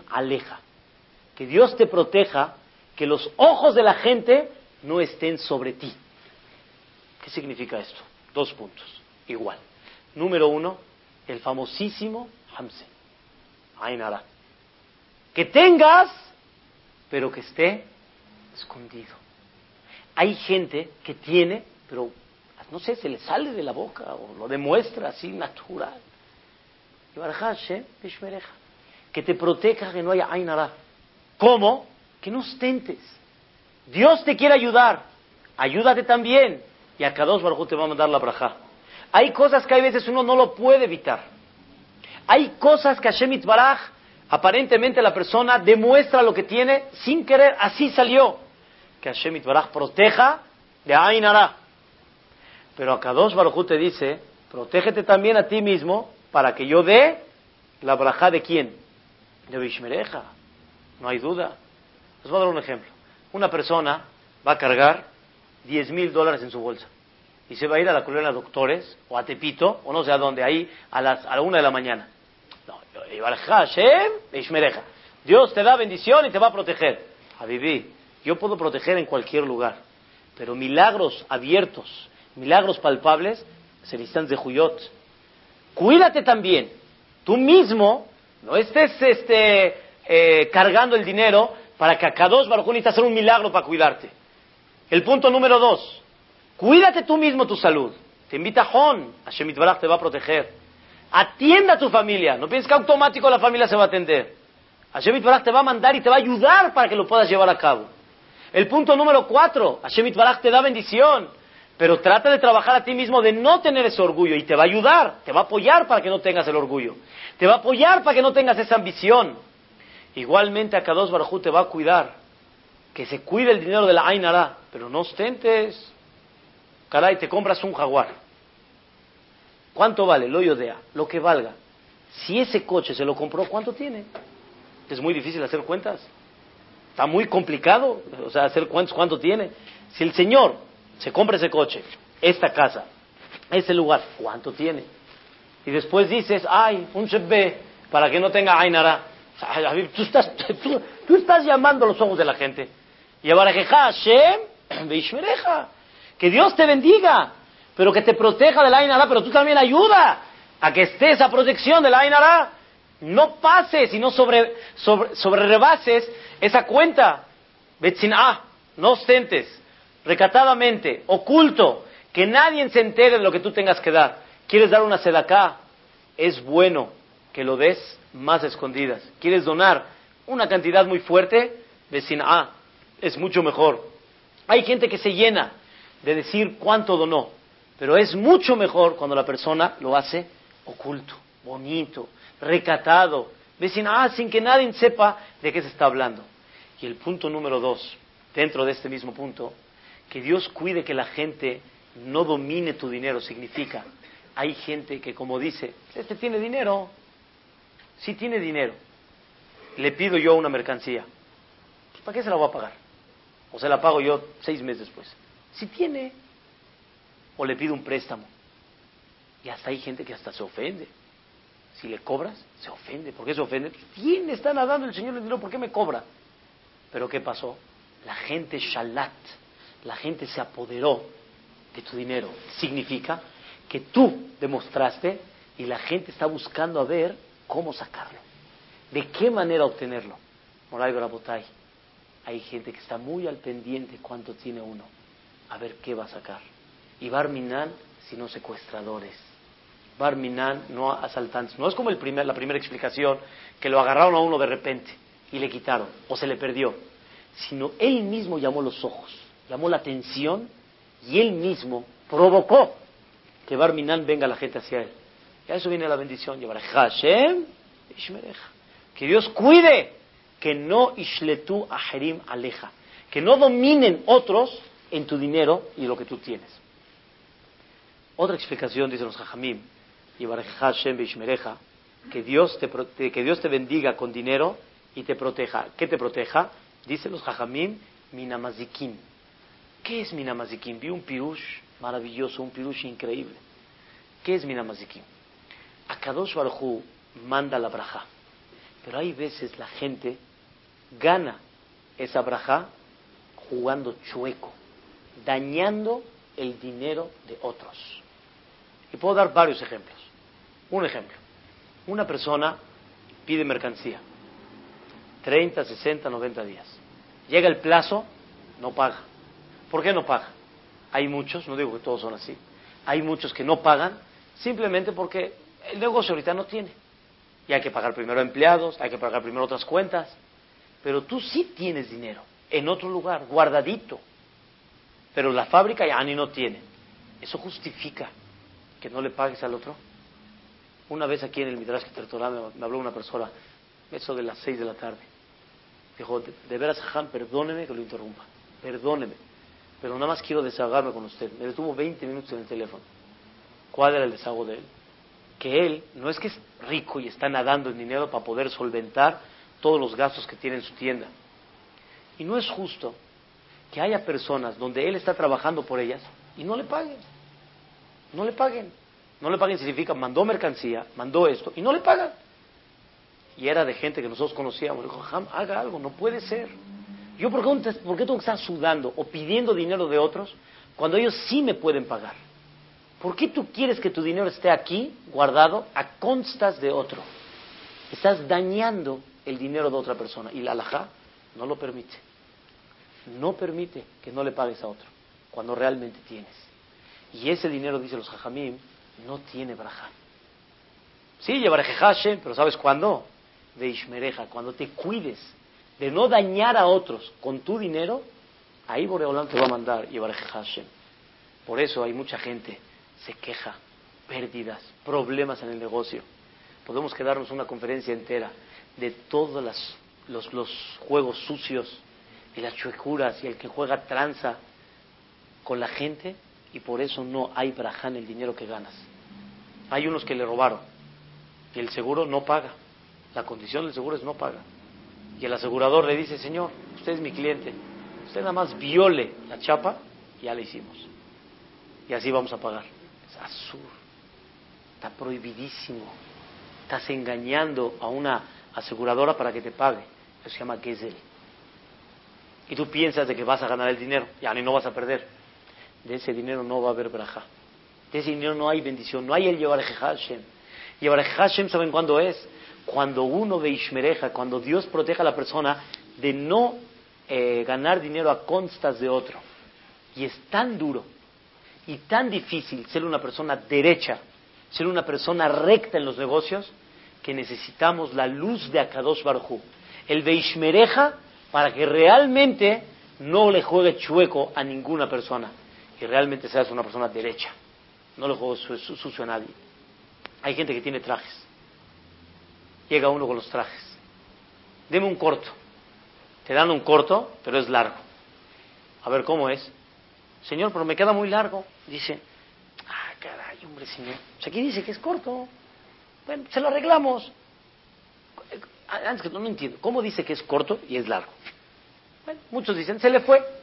aleja. Que Dios te proteja, que los ojos de la gente no estén sobre ti. ¿Qué significa esto? Dos puntos. Igual. Número uno, el famosísimo Hamse. Ainara. Que tengas, pero que esté escondido. Hay gente que tiene, pero no sé, se le sale de la boca o lo demuestra así natural. Que te proteja que no haya Ainara. ¿Cómo? Que no ostentes. Dios te quiere ayudar. Ayúdate también. Y a cada dos te va a mandar la braja. Hay cosas que hay veces uno no lo puede evitar. Hay cosas que Hashem Itbaraj, aparentemente la persona demuestra lo que tiene sin querer, así salió. Que Hashem Itbaraj proteja de Ainara. Pero a Kadosh Baruj te dice, protégete también a ti mismo para que yo dé la braja de quién? De Bishmereja. No hay duda. Les voy a dar un ejemplo. Una persona va a cargar 10 mil dólares en su bolsa y se va a ir a la colonia de doctores o a Tepito o no sé a dónde, ahí a, las, a la una de la mañana. Dios te da bendición y te va a proteger. A vivir. Yo puedo proteger en cualquier lugar, pero milagros abiertos, milagros palpables, se necesitan de Juyot. Cuídate también. Tú mismo no estés este, eh, cargando el dinero para que a dos te hacer un milagro para cuidarte. El punto número dos. Cuídate tú mismo tu salud. Te invita a Jon. Hashem te va a proteger. Atienda a tu familia. No pienses que automático la familia se va a atender. Hashem te va a mandar y te va a ayudar para que lo puedas llevar a cabo. El punto número cuatro. Hashem te da bendición. Pero trata de trabajar a ti mismo de no tener ese orgullo y te va a ayudar, te va a apoyar para que no tengas el orgullo, te va a apoyar para que no tengas esa ambición. Igualmente a Kadosh Baruj te va a cuidar, que se cuide el dinero de la Ainara, pero no ostentes. Caray, te compras un jaguar. ¿Cuánto vale? Lo yodea, lo que valga. Si ese coche se lo compró, ¿cuánto tiene? Es muy difícil hacer cuentas. Está muy complicado, o sea, hacer cuentas, ¿cuánto tiene? Si el señor se compra ese coche, esta casa, ese lugar, ¿cuánto tiene? Y después dices, ay, un B para que no tenga Ainara. Tú estás, tú, estás llamando los ojos de la gente. Y Hashem, que Dios te bendiga, pero que te proteja de la Ainara, pero tú también ayuda a que esté esa protección de la Ainara. No pases y no sobre, sobre, sobre rebases esa cuenta. ah, no ostentes recatadamente, oculto, que nadie se entere de lo que tú tengas que dar. ¿Quieres dar una sedacá? Es bueno que lo des más escondidas. ¿Quieres donar una cantidad muy fuerte? Vecina ah, es mucho mejor. Hay gente que se llena de decir cuánto donó, pero es mucho mejor cuando la persona lo hace oculto, bonito, recatado, vecina ah, sin que nadie sepa de qué se está hablando. Y el punto número dos, dentro de este mismo punto, que Dios cuide que la gente no domine tu dinero significa, hay gente que como dice, este tiene dinero, sí tiene dinero, le pido yo una mercancía, pues, ¿para qué se la voy a pagar? O se la pago yo seis meses después. Si tiene, o le pido un préstamo. Y hasta hay gente que hasta se ofende. Si le cobras, se ofende. ¿Por qué se ofende? Pues, tiene, está nadando el Señor le dinero, ¿por qué me cobra? Pero ¿qué pasó? La gente shalat, la gente se apoderó de tu dinero. Significa que tú demostraste y la gente está buscando a ver cómo sacarlo. ¿De qué manera obtenerlo? Moray Brabotay, hay gente que está muy al pendiente cuánto tiene uno, a ver qué va a sacar. Y Barminan, sino secuestradores. Barminan, no asaltantes. No es como el primer, la primera explicación, que lo agarraron a uno de repente y le quitaron, o se le perdió, sino él mismo llamó los ojos llamó la atención y él mismo provocó que Barminan venga la gente hacia él. Y a eso viene la bendición. Que Dios cuide que no ishletu aherim aleja, que no dominen otros en tu dinero y lo que tú tienes. Otra explicación, dicen los Jajamim, y que Dios te, que Dios te bendiga con dinero y te proteja. ¿Qué te proteja? Dicen los Jajamim, minamazikim. ¿Qué es minamazikim? Vi un pirush maravilloso, un pirush increíble. ¿Qué es minamazikim? Akadosh Baruj manda la braja, pero hay veces la gente gana esa braja jugando chueco, dañando el dinero de otros. Y puedo dar varios ejemplos. Un ejemplo. Una persona pide mercancía. 30, 60, 90 días. Llega el plazo, no paga. ¿Por qué no paga? Hay muchos, no digo que todos son así, hay muchos que no pagan simplemente porque el negocio ahorita no tiene. Y hay que pagar primero empleados, hay que pagar primero otras cuentas. Pero tú sí tienes dinero en otro lugar, guardadito. Pero la fábrica ya ni no tiene. ¿Eso justifica que no le pagues al otro? Una vez aquí en el Midrash Torah me habló una persona, eso de las seis de la tarde. Dijo, de, veras, Han, perdóneme que lo interrumpa. Perdóneme. Pero nada más quiero desahogarme con usted. Me detuvo 20 minutos en el teléfono. ¿Cuál era el desahogo de él? Que él no es que es rico y está nadando en dinero para poder solventar todos los gastos que tiene en su tienda. Y no es justo que haya personas donde él está trabajando por ellas y no le paguen. No le paguen. No le paguen significa mandó mercancía, mandó esto y no le pagan. Y era de gente que nosotros conocíamos. Haga algo, no puede ser. Yo, ¿por ¿por qué tengo que estar sudando o pidiendo dinero de otros cuando ellos sí me pueden pagar? ¿Por qué tú quieres que tu dinero esté aquí, guardado, a constas de otro? Estás dañando el dinero de otra persona. Y la alajá no lo permite. No permite que no le pagues a otro cuando realmente tienes. Y ese dinero, dice los jajamim, no tiene braja. Sí, llevaré Hashem, pero ¿sabes cuándo? De Ishmereja, cuando te cuides de no dañar a otros con tu dinero, ahí Boreolán te va a mandar llevar Hashem. Por eso hay mucha gente se queja, pérdidas, problemas en el negocio. Podemos quedarnos una conferencia entera de todos los, los, juegos sucios y las chuecuras y el que juega tranza con la gente y por eso no hay en el dinero que ganas. Hay unos que le robaron y el seguro no paga. La condición del seguro es no paga. Y el asegurador le dice, señor, usted es mi cliente, usted nada más viole la chapa ya le hicimos. Y así vamos a pagar. Es azul. Está prohibidísimo. Estás engañando a una aseguradora para que te pague. Eso se llama Gesell. Y tú piensas de que vas a ganar el dinero, ya ni no vas a perder. De ese dinero no va a haber braja. De ese dinero no hay bendición, no hay el llevar Hashem. Llevar Hashem, ¿saben cuándo es? Cuando uno ve Ishmereja, cuando Dios protege a la persona de no eh, ganar dinero a constas de otro. Y es tan duro y tan difícil ser una persona derecha, ser una persona recta en los negocios, que necesitamos la luz de Akadosh Barhu, el Beishmereja, para que realmente no le juegue chueco a ninguna persona, que realmente seas una persona derecha, no le juegue sucio a nadie. Hay gente que tiene trajes, llega uno con los trajes, deme un corto, te dan un corto, pero es largo. A ver cómo es. Señor, pero me queda muy largo. Dice, ah, caray, hombre, señor. Pues aquí dice que es corto. Bueno, se lo arreglamos. Antes que no, entiendo. ¿Cómo dice que es corto y es largo? Bueno, muchos dicen, se le fue.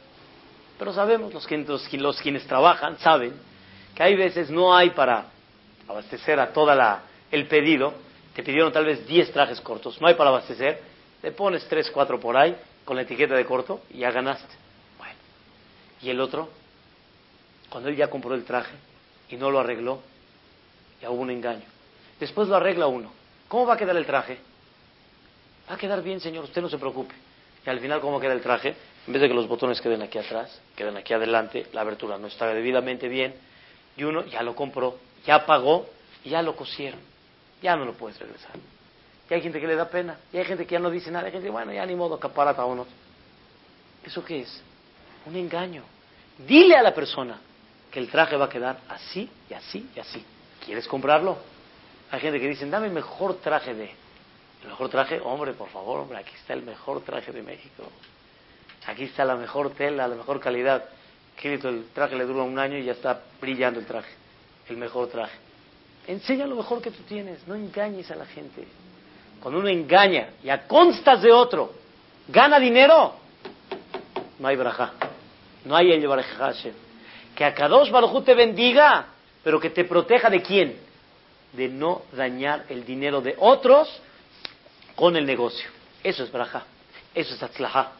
Pero sabemos, los, los, los quienes trabajan saben que hay veces no hay para abastecer a toda la el pedido. Te pidieron tal vez 10 trajes cortos. No hay para abastecer. Le pones 3, 4 por ahí con la etiqueta de corto y ya ganaste. Bueno. Y el otro, cuando él ya compró el traje y no lo arregló, ya hubo un engaño. Después lo arregla uno. ¿Cómo va a quedar el traje? Va a quedar bien, señor, usted no se preocupe. Y al final, ¿cómo queda el traje? En vez de que los botones queden aquí atrás, queden aquí adelante, la abertura no está debidamente bien, y uno ya lo compró, ya pagó, ya lo cosieron. Ya no lo puedes regresar. Y hay gente que le da pena, y hay gente que ya no dice nada, hay gente que, bueno, ya ni modo, caparata uno. ¿Eso qué es? Un engaño. Dile a la persona que el traje va a quedar así y así y así. ¿Quieres comprarlo? Hay gente que dice, dame el mejor traje de. ¿El mejor traje? Hombre, por favor, hombre, aquí está el mejor traje de México. Aquí está la mejor tela, la mejor calidad. El traje le dura un año y ya está brillando el traje. El mejor traje. Enseña lo mejor que tú tienes. No engañes a la gente. Cuando uno engaña y a constas de otro, gana dinero, no hay braja. No hay el Hashem. Que a Kadosh Baruj te bendiga, pero que te proteja de quién? De no dañar el dinero de otros con el negocio. Eso es braja. Eso es atzlaha.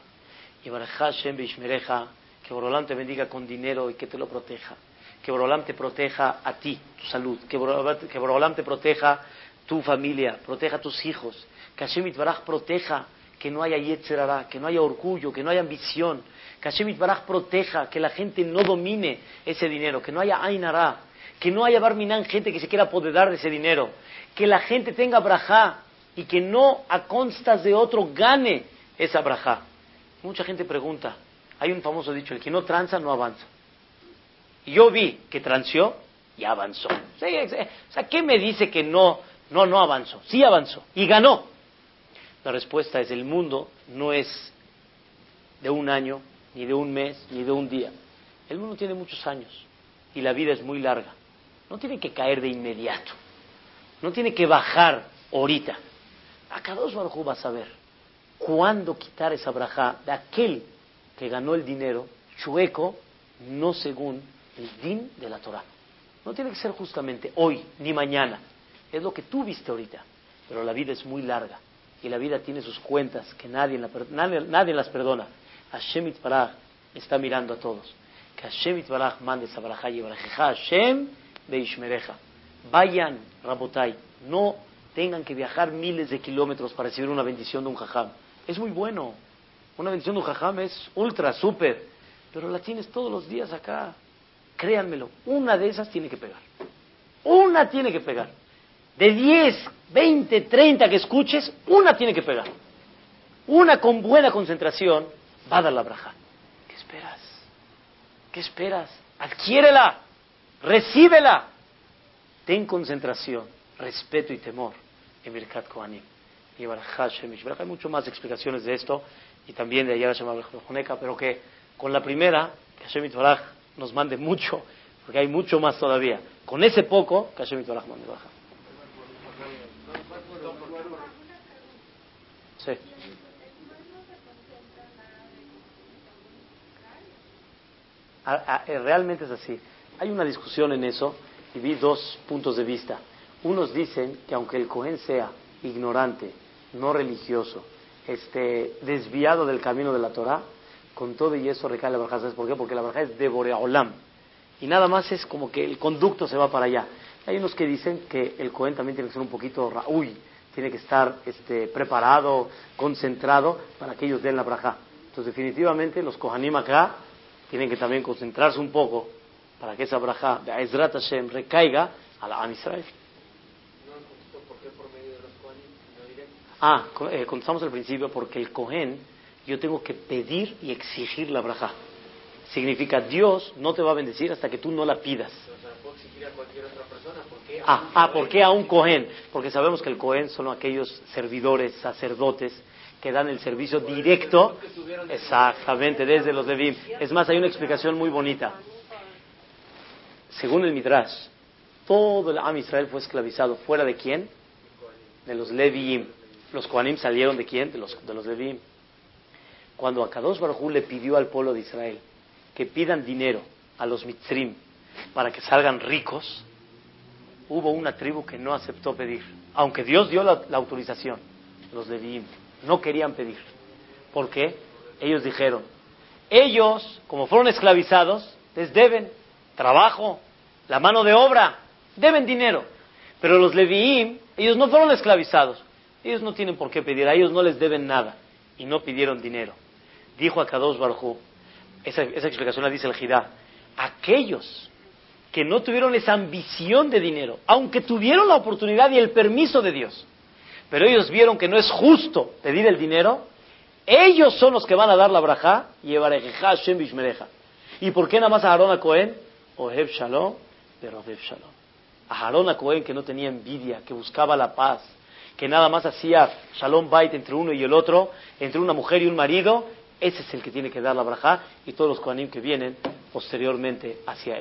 Y Hashem bishmereja, que Borolam te bendiga con dinero y que te lo proteja. Que Borolam te proteja a ti, tu salud. Que Borolam te proteja tu familia, proteja a tus hijos. Que Hashem Itbaraj proteja que no haya yetzerara, que no haya orgullo, que no haya ambición. Que Hashem Itbaraj proteja que la gente no domine ese dinero, que no haya ainara, que no haya barminan gente que se quiera apoderar de ese dinero. Que la gente tenga brajá y que no a constas de otro gane esa brajá. Mucha gente pregunta, hay un famoso dicho, el que no tranza no avanza. Y yo vi que transió y avanzó. O sea, ¿qué me dice que no no, no avanzó. Sí avanzó. Y ganó. La respuesta es, el mundo no es de un año, ni de un mes, ni de un día. El mundo tiene muchos años y la vida es muy larga. No tiene que caer de inmediato. No tiene que bajar ahorita. Acá dos Baruj va a saber cuándo quitar esa braja de aquel que ganó el dinero, chueco, no según el din de la Torah. No tiene que ser justamente hoy ni mañana. Es lo que tú viste ahorita. Pero la vida es muy larga. Y la vida tiene sus cuentas que nadie, las perdona. Hashem Itbaraj está mirando a todos. Que Hashem Itbaraj mande esa barajá y Hashem beishmereja. Vayan, Rabotai. No tengan que viajar miles de kilómetros para recibir una bendición de un jajam. Es muy bueno. Una bendición de un es ultra, súper. Pero la tienes todos los días acá. Créanmelo, una de esas tiene que pegar. Una tiene que pegar. De 10, 20, 30 que escuches, una tiene que pegar. Una con buena concentración va a dar la braja. ¿Qué esperas? ¿Qué esperas? Adquiérela, recíbela. Ten concentración, respeto y temor en Birkat. Y Hay mucho más explicaciones de esto y también de Ayala Shemabrejoneka, pero que con la primera, que Hashem nos mande mucho, porque hay mucho más todavía. Con ese poco, que Hashem mande baja. Sí. Eh, realmente es así. Hay una discusión en eso y vi dos puntos de vista. Unos dicen que aunque el Cohen sea ignorante, no religioso, este, desviado del camino de la Torah, con todo y eso recae la braja. ¿Sabes por qué? Porque la braja es de Boreolam. Y nada más es como que el conducto se va para allá. Hay unos que dicen que el Cohen también tiene que ser un poquito raúl, tiene que estar este, preparado, concentrado para que ellos den la braja. Entonces, definitivamente, los Kohanim acá tienen que también concentrarse un poco para que esa braja de Ezrat Hashem recaiga a la Am Israel. Ah, eh, contestamos al principio porque el Kohen, yo tengo que pedir y exigir la braja. Significa Dios no te va a bendecir hasta que tú no la pidas. Ah, ah, ¿por qué a un Cohen? Porque sabemos que el Cohen son aquellos servidores, sacerdotes, que dan el servicio directo, exactamente, desde los Levim. Es más, hay una explicación muy bonita. Según el Midrash, todo el Am Israel fue esclavizado. ¿Fuera de quién? De los Levim. Los Kohanim salieron de quién? De los, de los Levim. Cuando Akadosh Baruj le pidió al pueblo de Israel que pidan dinero a los Mitzrim para que salgan ricos, hubo una tribu que no aceptó pedir, aunque Dios dio la, autorización, los Leviim, no querían pedir. ¿Por qué? Ellos dijeron, ellos, como fueron esclavizados, les deben trabajo, la mano de obra, deben dinero. Pero los Leviim, ellos no fueron esclavizados, ellos no tienen por qué pedir, a ellos no les deben nada, y no pidieron dinero. Dijo a Kadosh Barjú, esa, esa explicación la dice el Jidá, aquellos que no tuvieron esa ambición de dinero, aunque tuvieron la oportunidad y el permiso de Dios, pero ellos vieron que no es justo pedir el dinero, ellos son los que van a dar la braja y Shem Bishmereja. ¿Y por qué nada más a Aarón a Cohen? Oheb Shalom, pero Shalom. A Aarón a Cohen que no tenía envidia, que buscaba la paz, que nada más hacía shalom bait entre uno y el otro, entre una mujer y un marido, ese es el que tiene que dar la braja y todos los kohanim que vienen posteriormente hacia él.